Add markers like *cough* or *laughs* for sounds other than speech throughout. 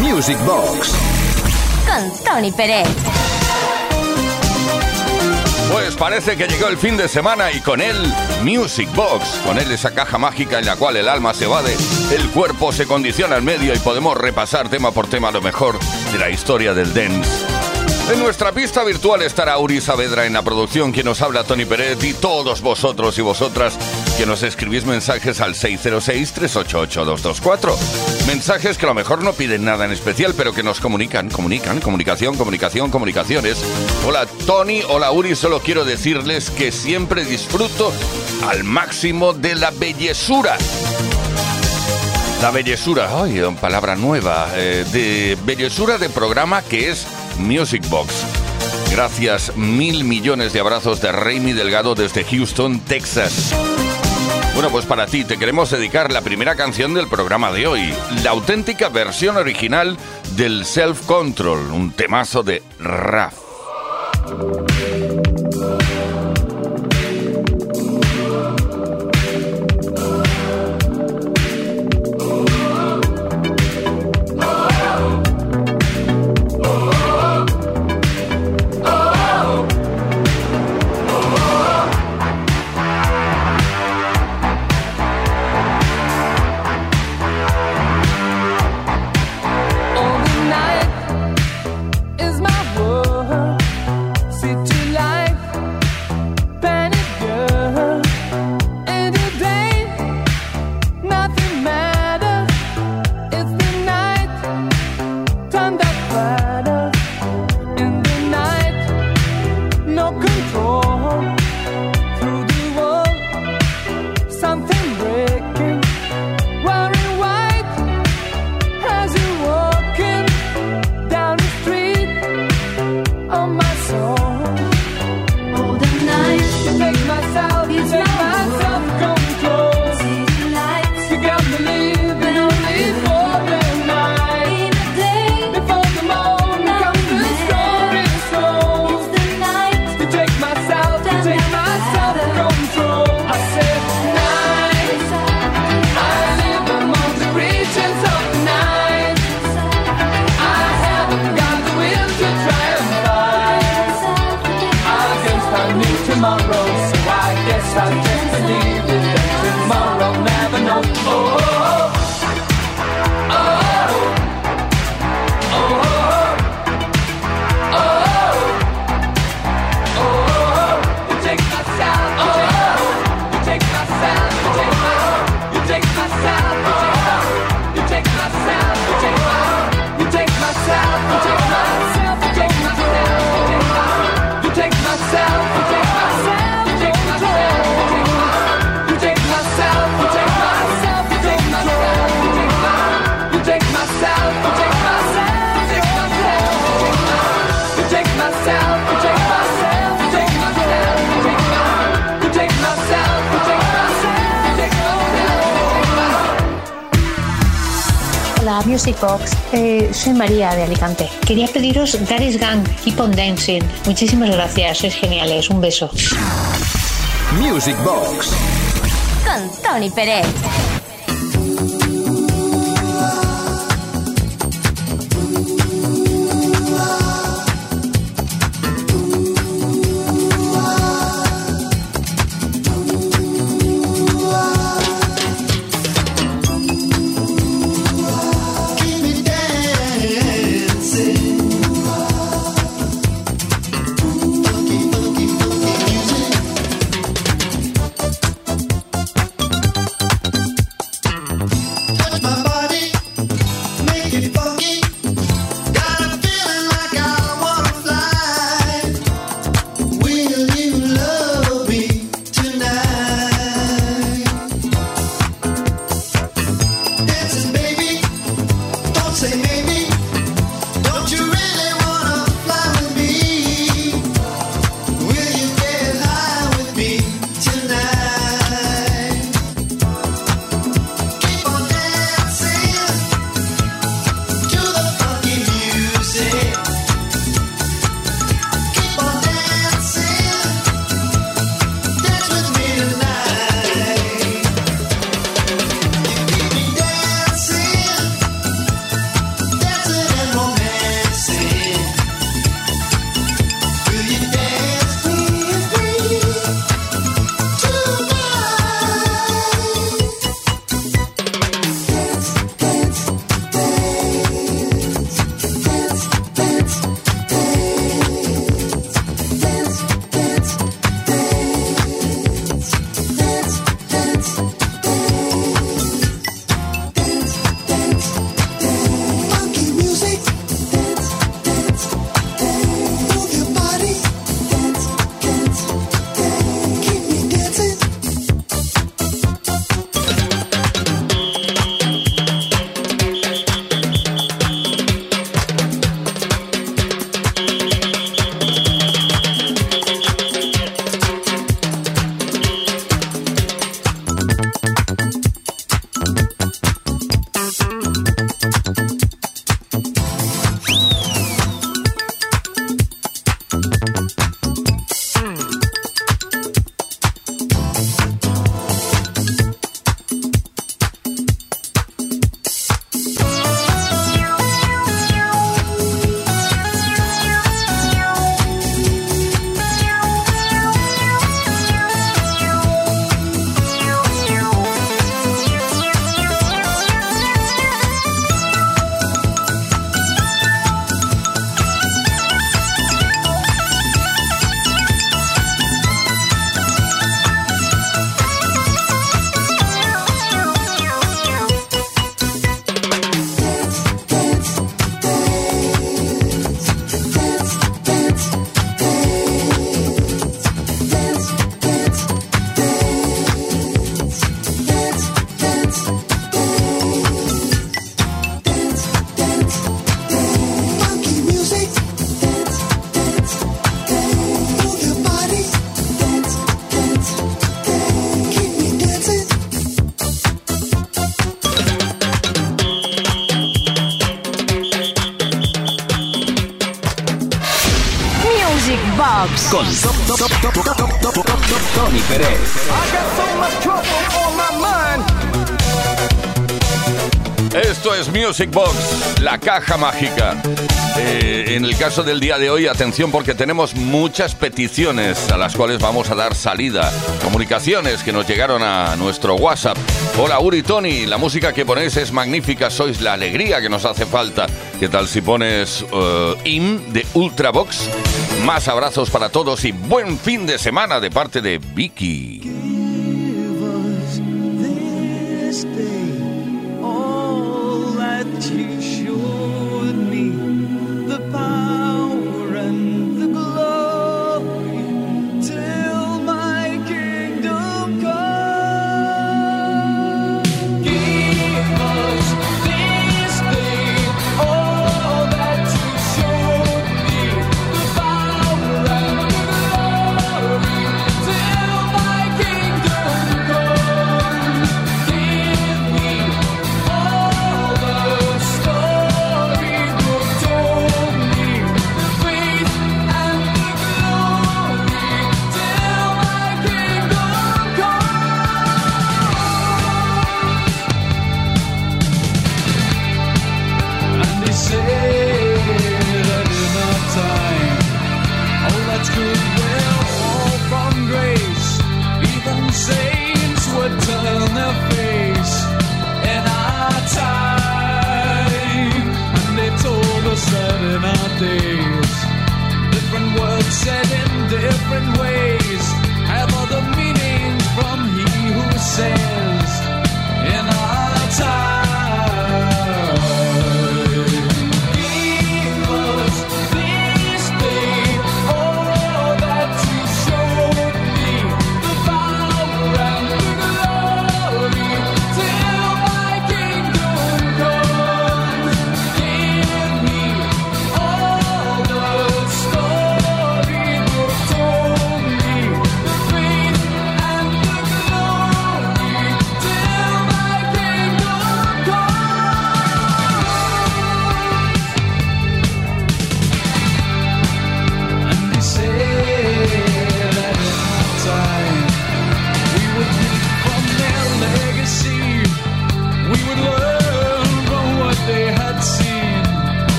Music Box. Con Tony Pérez. Pues parece que llegó el fin de semana y con él Music Box, con él esa caja mágica en la cual el alma se evade, el cuerpo se condiciona al medio y podemos repasar tema por tema lo mejor de la historia del dance. En nuestra pista virtual estará Uri Saavedra en la producción, quien nos habla Tony Pérez y todos vosotros y vosotras que nos escribís mensajes al 606-388-224. Mensajes que a lo mejor no piden nada en especial, pero que nos comunican, comunican, comunicación, comunicación, comunicaciones. Hola Tony, hola Uri, solo quiero decirles que siempre disfruto al máximo de la bellezura. La bellezura, ay, palabra nueva, eh, de bellezura de programa que es Music Box. Gracias, mil millones de abrazos de Raimi Delgado desde Houston, Texas. Bueno, pues para ti te queremos dedicar la primera canción del programa de hoy, la auténtica versión original del Self Control, un temazo de Raf. Music Box. Eh, soy María de Alicante. Quería pediros Gary's Gang, Keep on Dancing. Muchísimas gracias, sois geniales. Un beso. Music Box. Con Tony Pérez. Music Box, la caja mágica. Eh, en el caso del día de hoy, atención porque tenemos muchas peticiones a las cuales vamos a dar salida. Comunicaciones que nos llegaron a nuestro WhatsApp. Hola Uri Tony, la música que ponéis es magnífica, sois la alegría que nos hace falta. ¿Qué tal si pones uh, IM de Ultravox? Más abrazos para todos y buen fin de semana de parte de Vicky.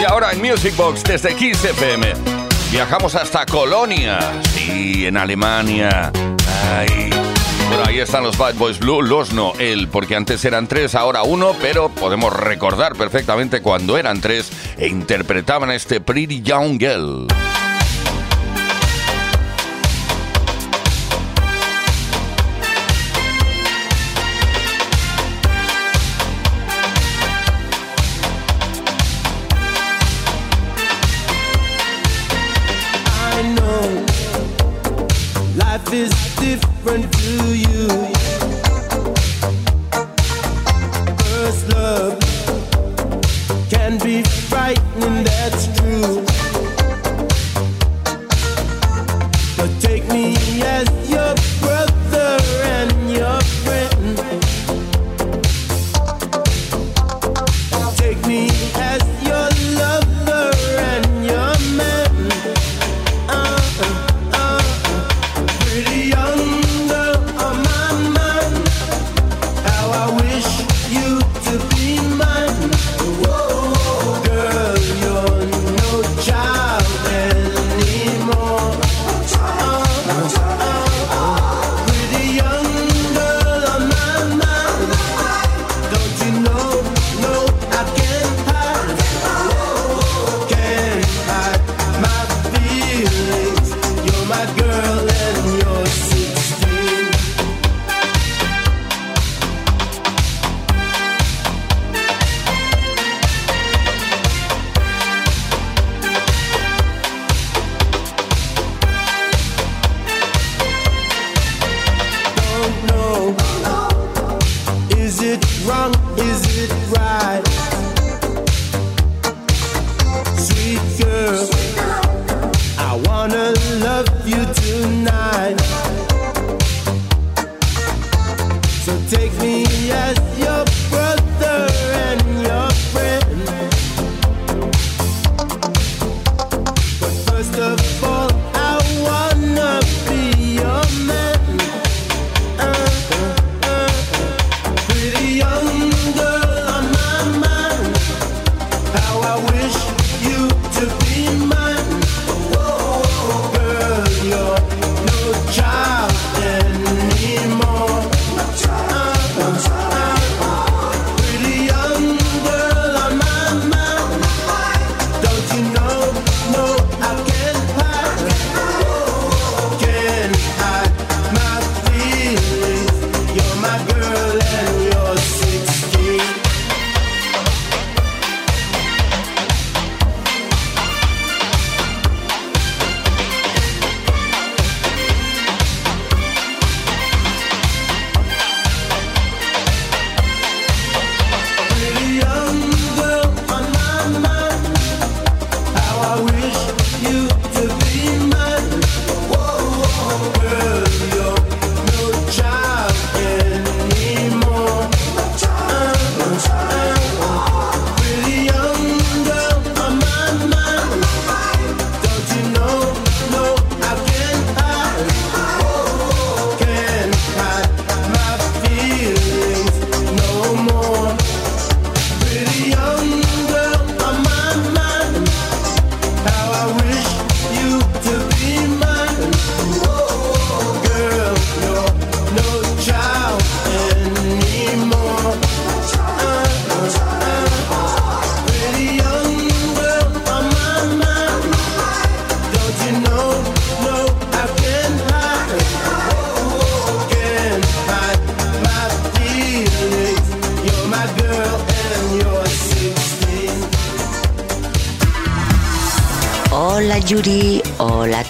Y ahora en Music Box desde Kiss FM. Viajamos hasta Colonia, sí, en Alemania. Bueno, ahí están los Bad Boys Blue, los no, él, porque antes eran tres, ahora uno, pero podemos recordar perfectamente cuando eran tres e interpretaban a este Pretty Young Girl.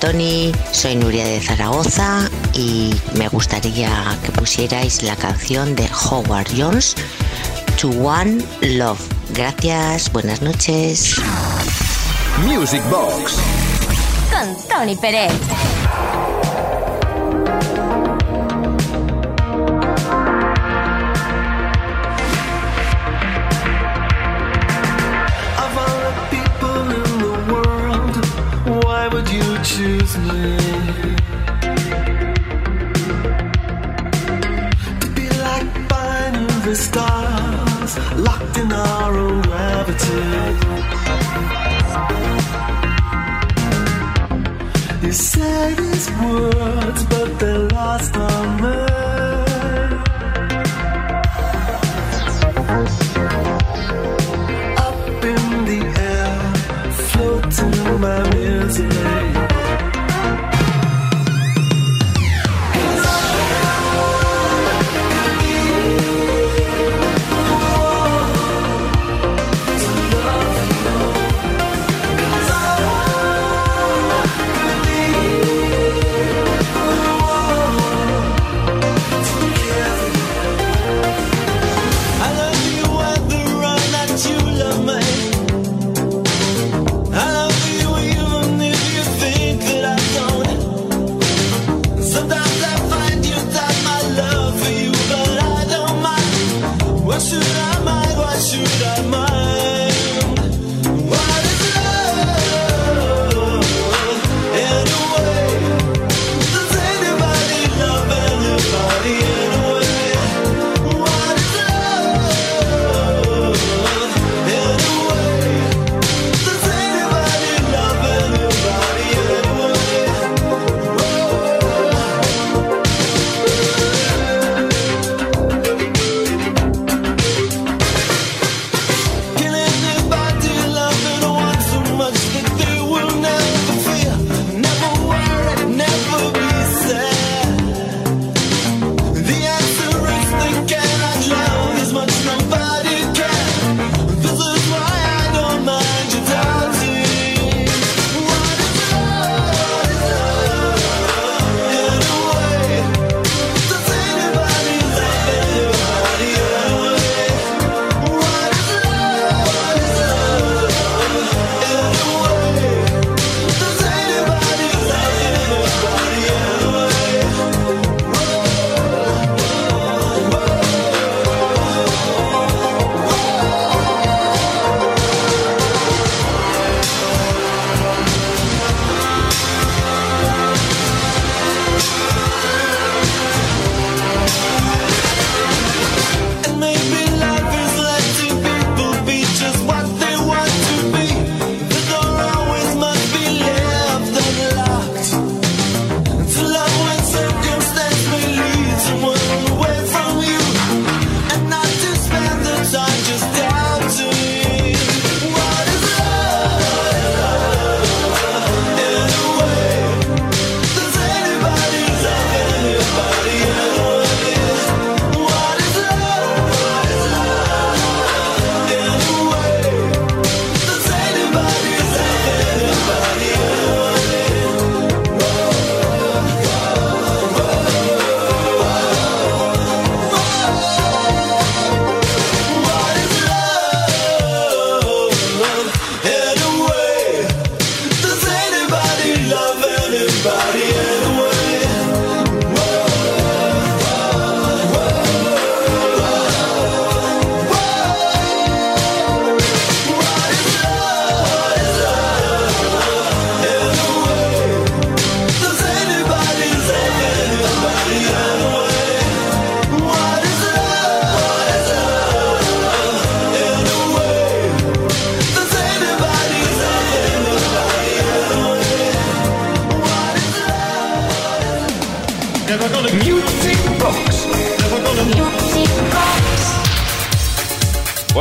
Tony, soy Nuria de Zaragoza y me gustaría que pusierais la canción de Howard Jones, To One Love. Gracias, buenas noches. Music Box con Tony Pérez.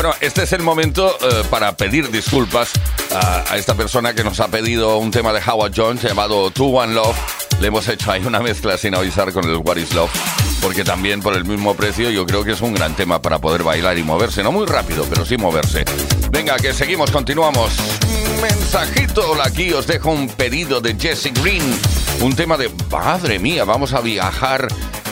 Bueno, este es el momento eh, para pedir disculpas a, esta persona que nos ha pedido un tema de Howard Jones llamado Two One Love. Le hemos hecho ahí una mezcla sin avisar con el What is Love, porque también por el mismo precio yo creo que es un gran tema para poder bailar y moverse. No muy rápido, pero sí moverse. Venga, que seguimos, continuamos. Mensajito, hola, aquí os dejo un pedido de Jesse Green. Un tema de, madre mía, vamos a viajar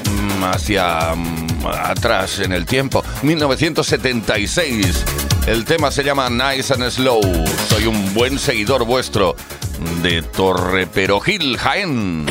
mm, hacia mm, atrás en el tiempo. 1976. El tema se llama Nice and Slow. Soy un buen seguidor vuestro de Torre Perojil, Jaén.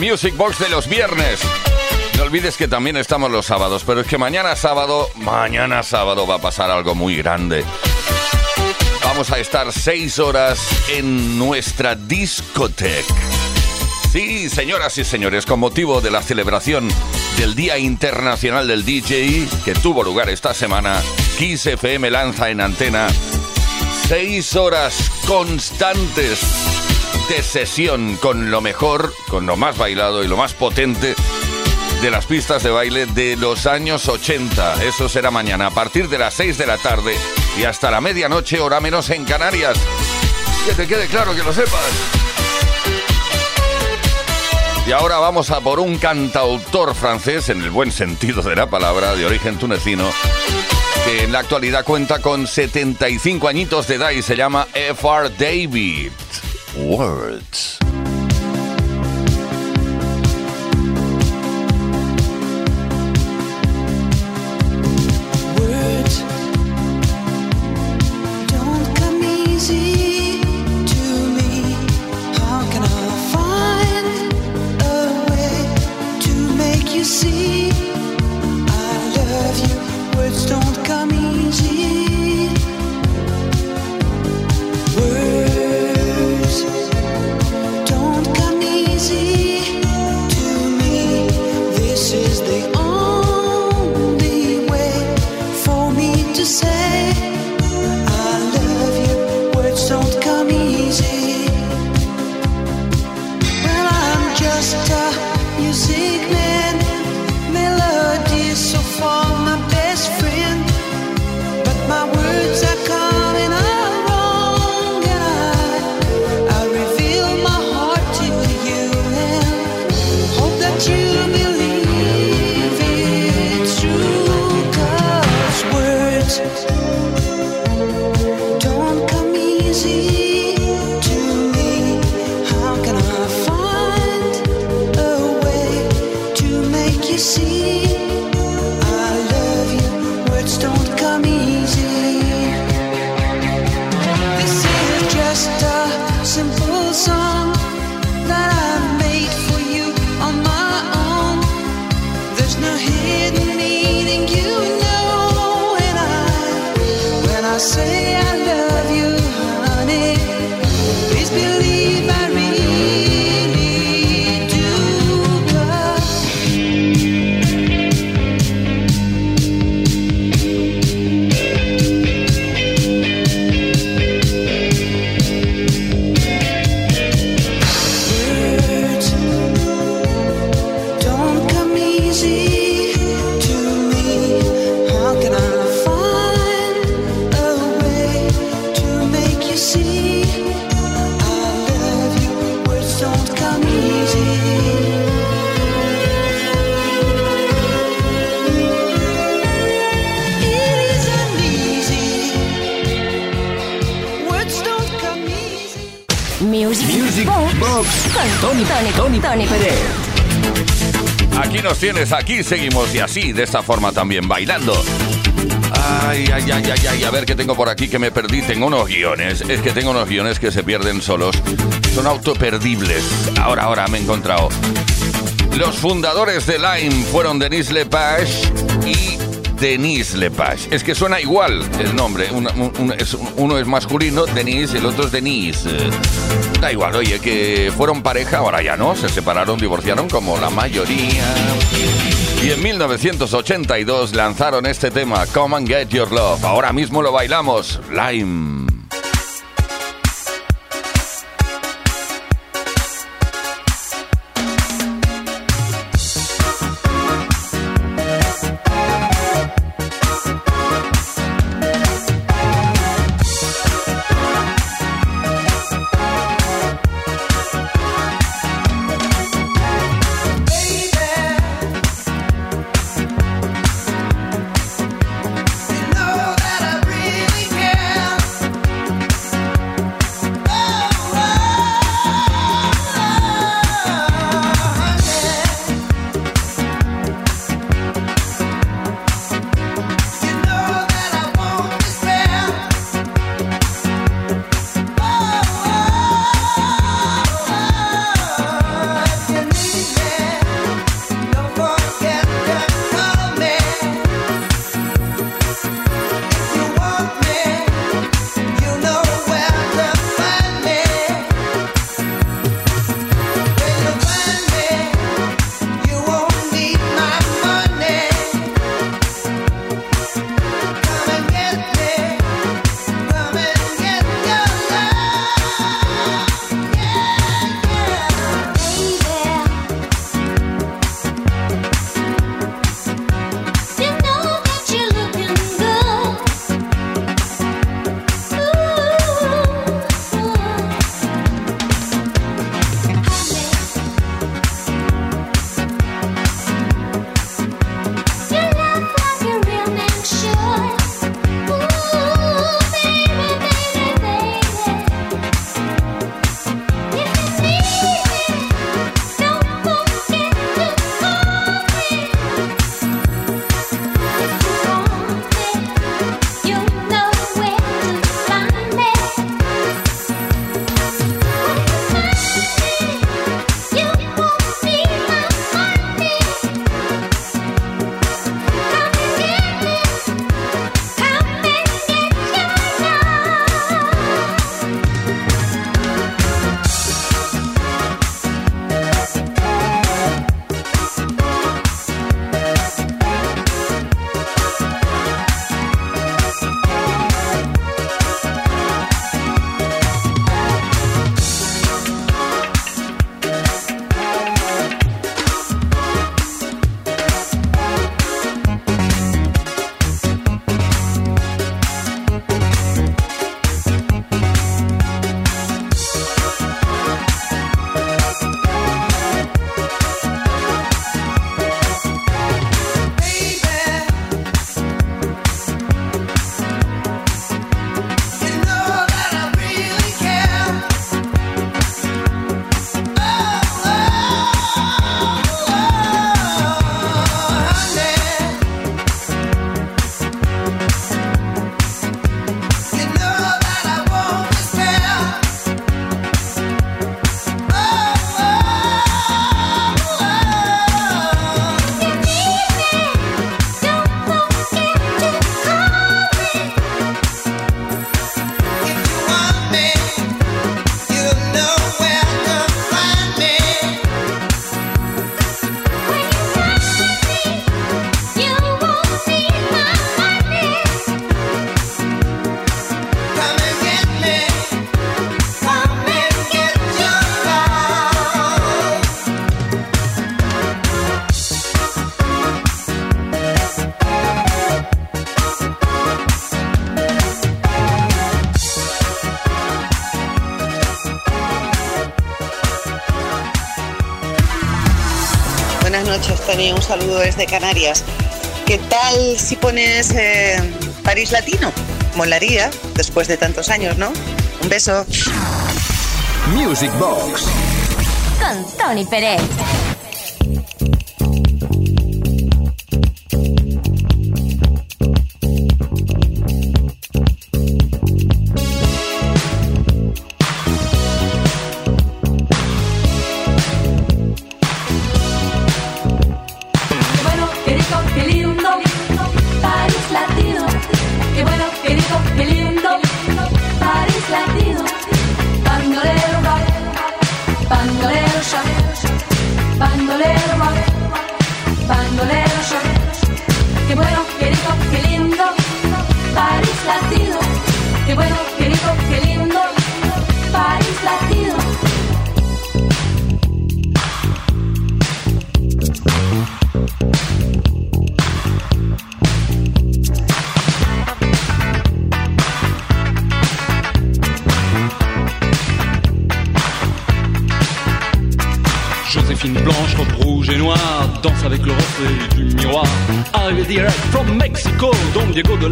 Music Box de los viernes. No olvides que también estamos los sábados, pero es que mañana sábado, mañana sábado va a pasar algo muy grande. Vamos a estar seis horas en nuestra discoteca. Sí, señoras y señores, con motivo de la celebración del Día Internacional del DJ que tuvo lugar esta semana, Kiss FM lanza en antena seis horas constantes sesión con lo mejor, con lo más bailado y lo más potente de las pistas de baile de los años 80. Eso será mañana a partir de las 6 de la tarde y hasta la medianoche, hora menos en Canarias. Que te quede claro, que lo sepas. Y ahora vamos a por un cantautor francés, en el buen sentido de la palabra, de origen tunecino, que en la actualidad cuenta con 75 añitos de edad y se llama F.R. David. words. music Music, Music Box Box con Tony, Tony, Tony, Tony Pérez. Aquí nos tienes, aquí seguimos y así, de esta forma también, bailando. Ay, ay, ay, ay, ay, a ver qué tengo por aquí que me perdí. Tengo unos guiones, es que tengo unos guiones que se pierden solos. Son autoperdibles. Ahora, ahora me he encontrado. Los fundadores de Lime fueron Denis Lepage y Denise Lepage. Es que suena igual el nombre. Uno es masculino, Denise, el otro es Denise. Da igual, oye, que fueron pareja, ahora ya no, se separaron, divorciaron como la mayoría. Y en 1982 lanzaron este tema, Come and Get Your Love. Ahora mismo lo bailamos, Lime. Saludo desde Canarias. ¿Qué tal si pones eh, París Latino? Molaría, después de tantos años, ¿no? Un beso. Music Box. Con Tony Pérez.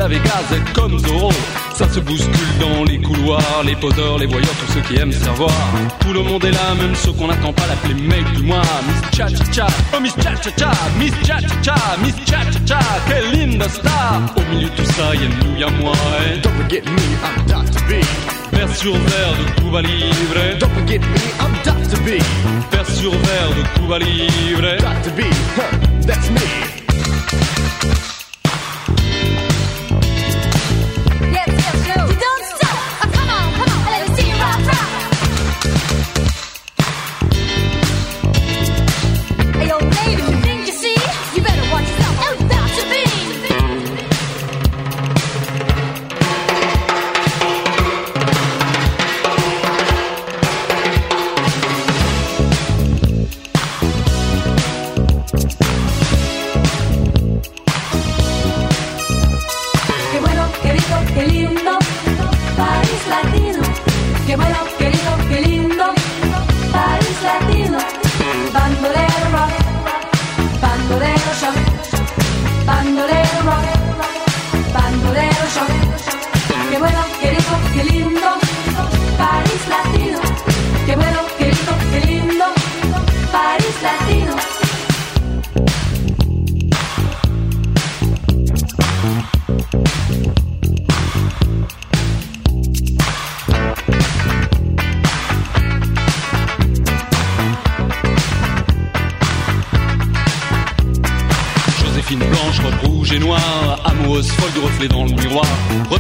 Vegas est comme Zorro. Ça se bouscule dans les couloirs, les poseurs, les voyeurs, tous ceux qui aiment se faire voir. Tout le monde est là, même ceux qu'on n'attend pas l'appeler mec du mois. Miss Cha Cha Cha, oh Miss Cha Cha Cha, Miss Cha Cha Cha, Miss Cha Cha Cha, quelle linda star. Au milieu de tout ça, y'a nous, y'a moi. Et... Don't forget me, I'm Dr. B. Vers sur verre de Cuba Libre. Don't forget me, I'm Dr. B. Vers sur verre de Cuba Libre. Dr. B, huh, that's me.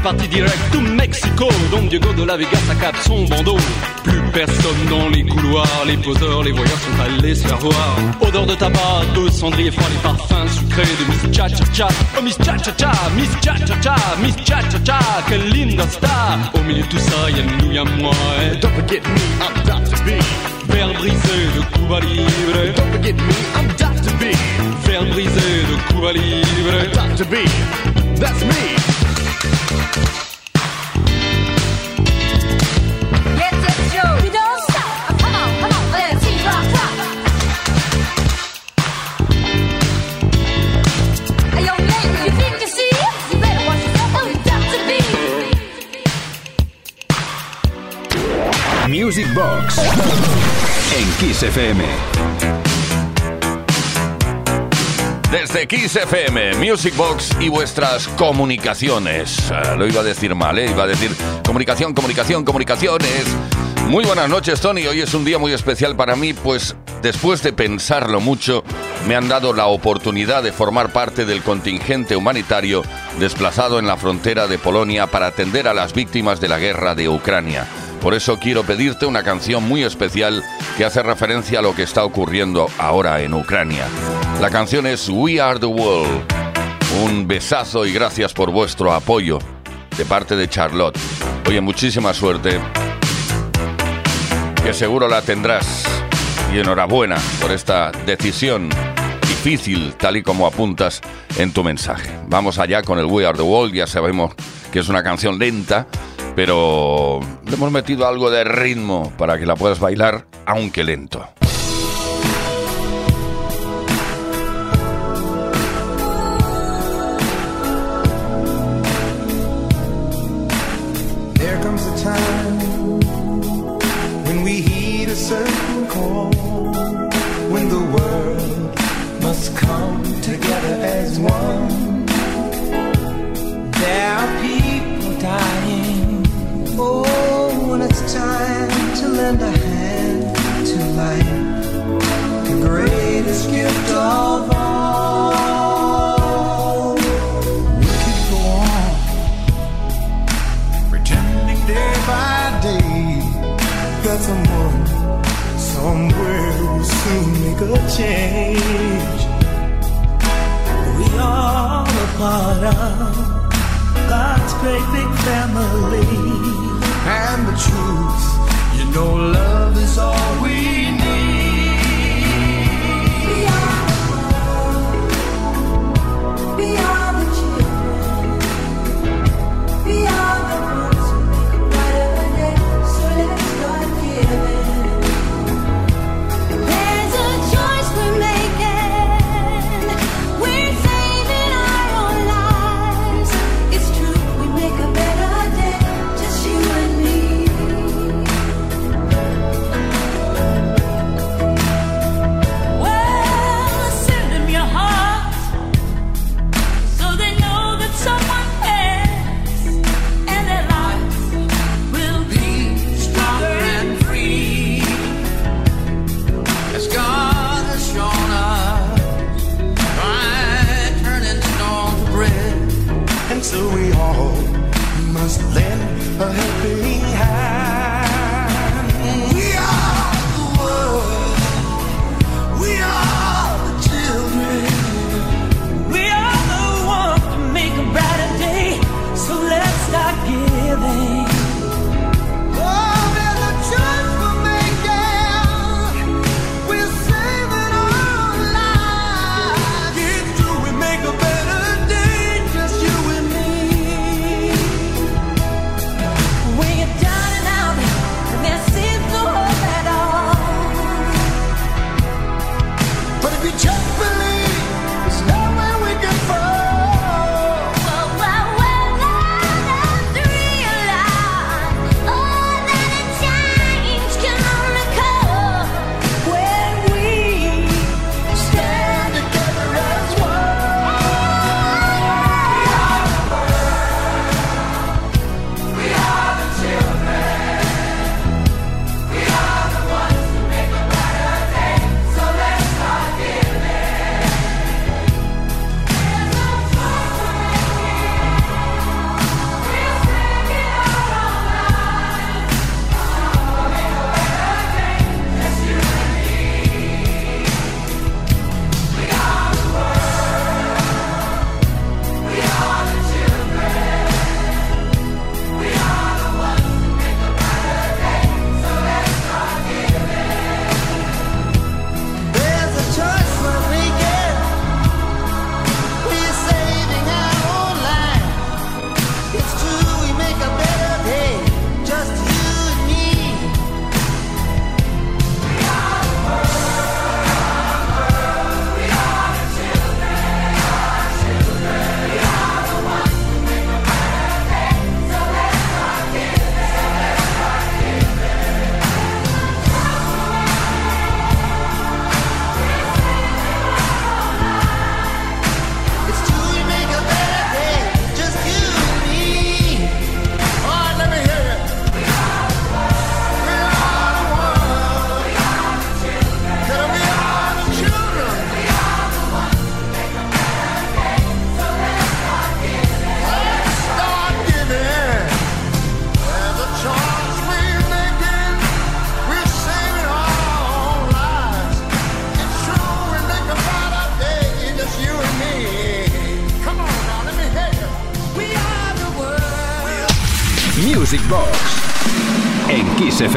Reparti direct to Mexico, Don Diego de la Vegas accap son bandeau. Plus personne dans les couloirs, les poseurs, les voyeurs sont allés se faire voir. Odeur de tabac, de cendrier froid, les parfums sucrés de Miss Cha Cha Cha. Oh Miss Cha Cha Cha, Miss Cha Cha Cha, Miss Cha Cha Cha, quelle linda star. Au milieu de tout ça, y'a nous, y'a moi. Et don't forget me, I'm Dr. B. Verre brisé de Cuba Libre. Don't forget me, I'm Dr. B. Verre brisé de Cuba Libre. Dr. B, that's me. En Kiss FM. Desde Kiss FM, Music Box y vuestras comunicaciones. Ah, lo iba a decir mal, ¿eh? Iba a decir comunicación, comunicación, comunicaciones. Muy buenas noches, Tony. Hoy es un día muy especial para mí, pues después de pensarlo mucho, me han dado la oportunidad de formar parte del contingente humanitario desplazado en la frontera de Polonia para atender a las víctimas de la guerra de Ucrania. Por eso quiero pedirte una canción muy especial que hace referencia a lo que está ocurriendo ahora en Ucrania. La canción es We Are the World. Un besazo y gracias por vuestro apoyo de parte de Charlotte. Oye, muchísima suerte. Que seguro la tendrás. Y enhorabuena por esta decisión difícil, tal y como apuntas en tu mensaje. Vamos allá con el We Are the World. Ya sabemos que es una canción lenta, pero le hemos metido algo de ritmo para que la puedas bailar, aunque lento. to lend a hand to life, the greatest gift of all. We could go on, pretending day by day that someone somewhere will soon make a change. We are a part of God's great big family, and the truth we need.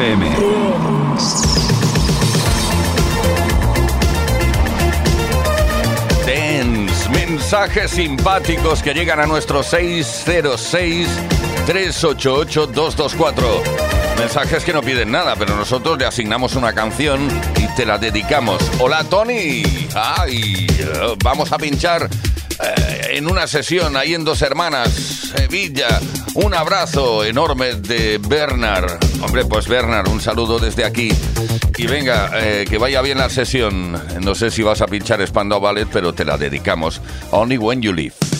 FM. mensajes simpáticos que llegan a nuestro 606-388-224. Mensajes que no piden nada, pero nosotros le asignamos una canción y te la dedicamos. Hola Tony, Ay, eh, vamos a pinchar eh, en una sesión ahí en Dos Hermanas, Sevilla. Un abrazo enorme de Bernard. Hombre, pues Bernard, un saludo desde aquí. Y venga, eh, que vaya bien la sesión. No sé si vas a pinchar Spandau Ballet, pero te la dedicamos. Only When You Leave.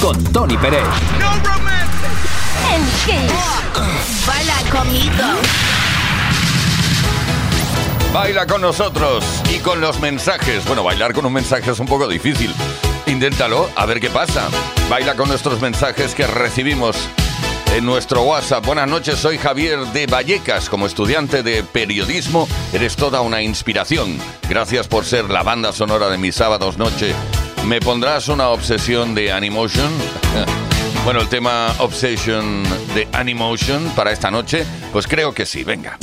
Con Tony Pérez. No ¿El qué? Baila conmigo. Baila con nosotros y con los mensajes. Bueno, bailar con un mensaje es un poco difícil. Inténtalo, a ver qué pasa. Baila con nuestros mensajes que recibimos en nuestro WhatsApp. Buenas noches, soy Javier de Vallecas. Como estudiante de periodismo, eres toda una inspiración. Gracias por ser la banda sonora de mis sábados noche ¿Me pondrás una obsesión de Animotion? *laughs* bueno, el tema Obsession de Animotion para esta noche, pues creo que sí, venga.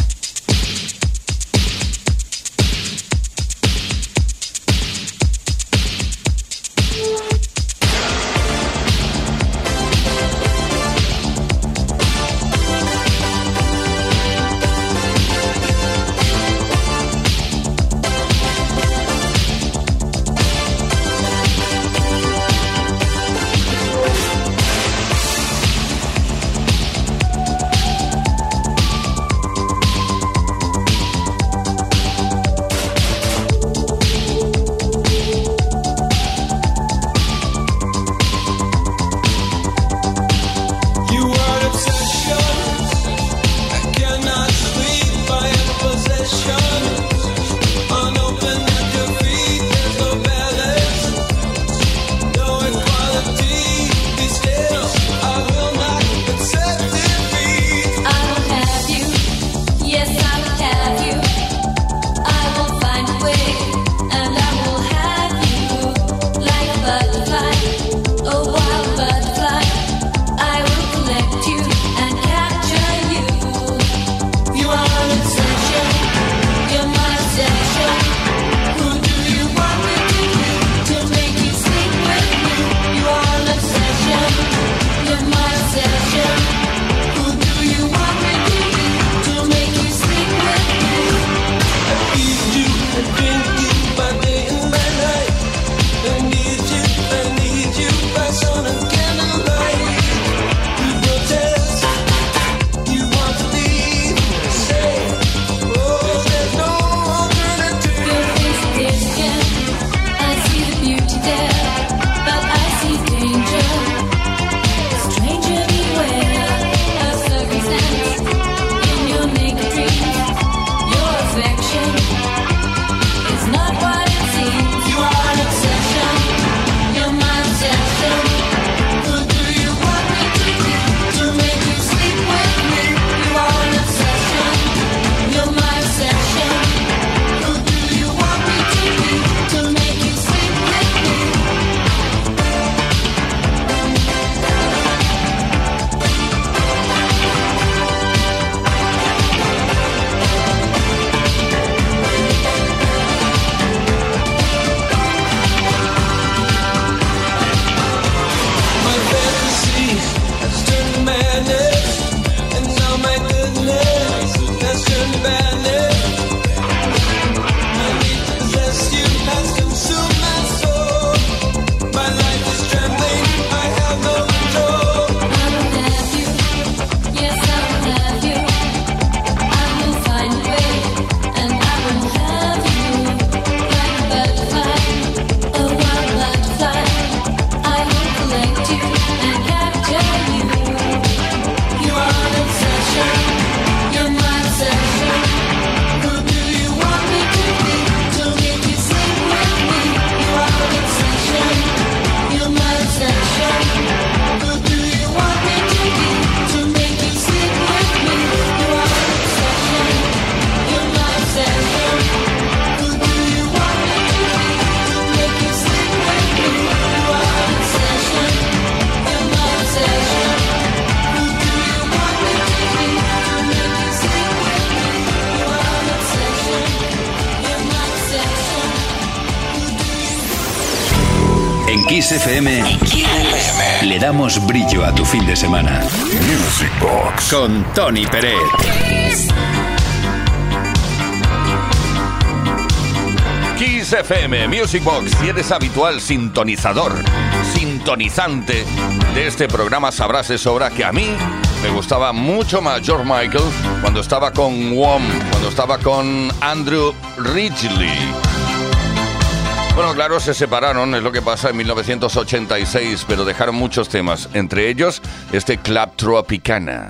tu fin de semana. Music Box con Tony Pérez. Kiss FM Music Box, si eres habitual sintonizador, sintonizante de este programa, sabrás de sobra que a mí me gustaba mucho más George Michael cuando estaba con Wom, cuando estaba con Andrew Ridgely bueno, claro, se separaron, es lo que pasa en 1986, pero dejaron muchos temas, entre ellos este Clap Tropicana.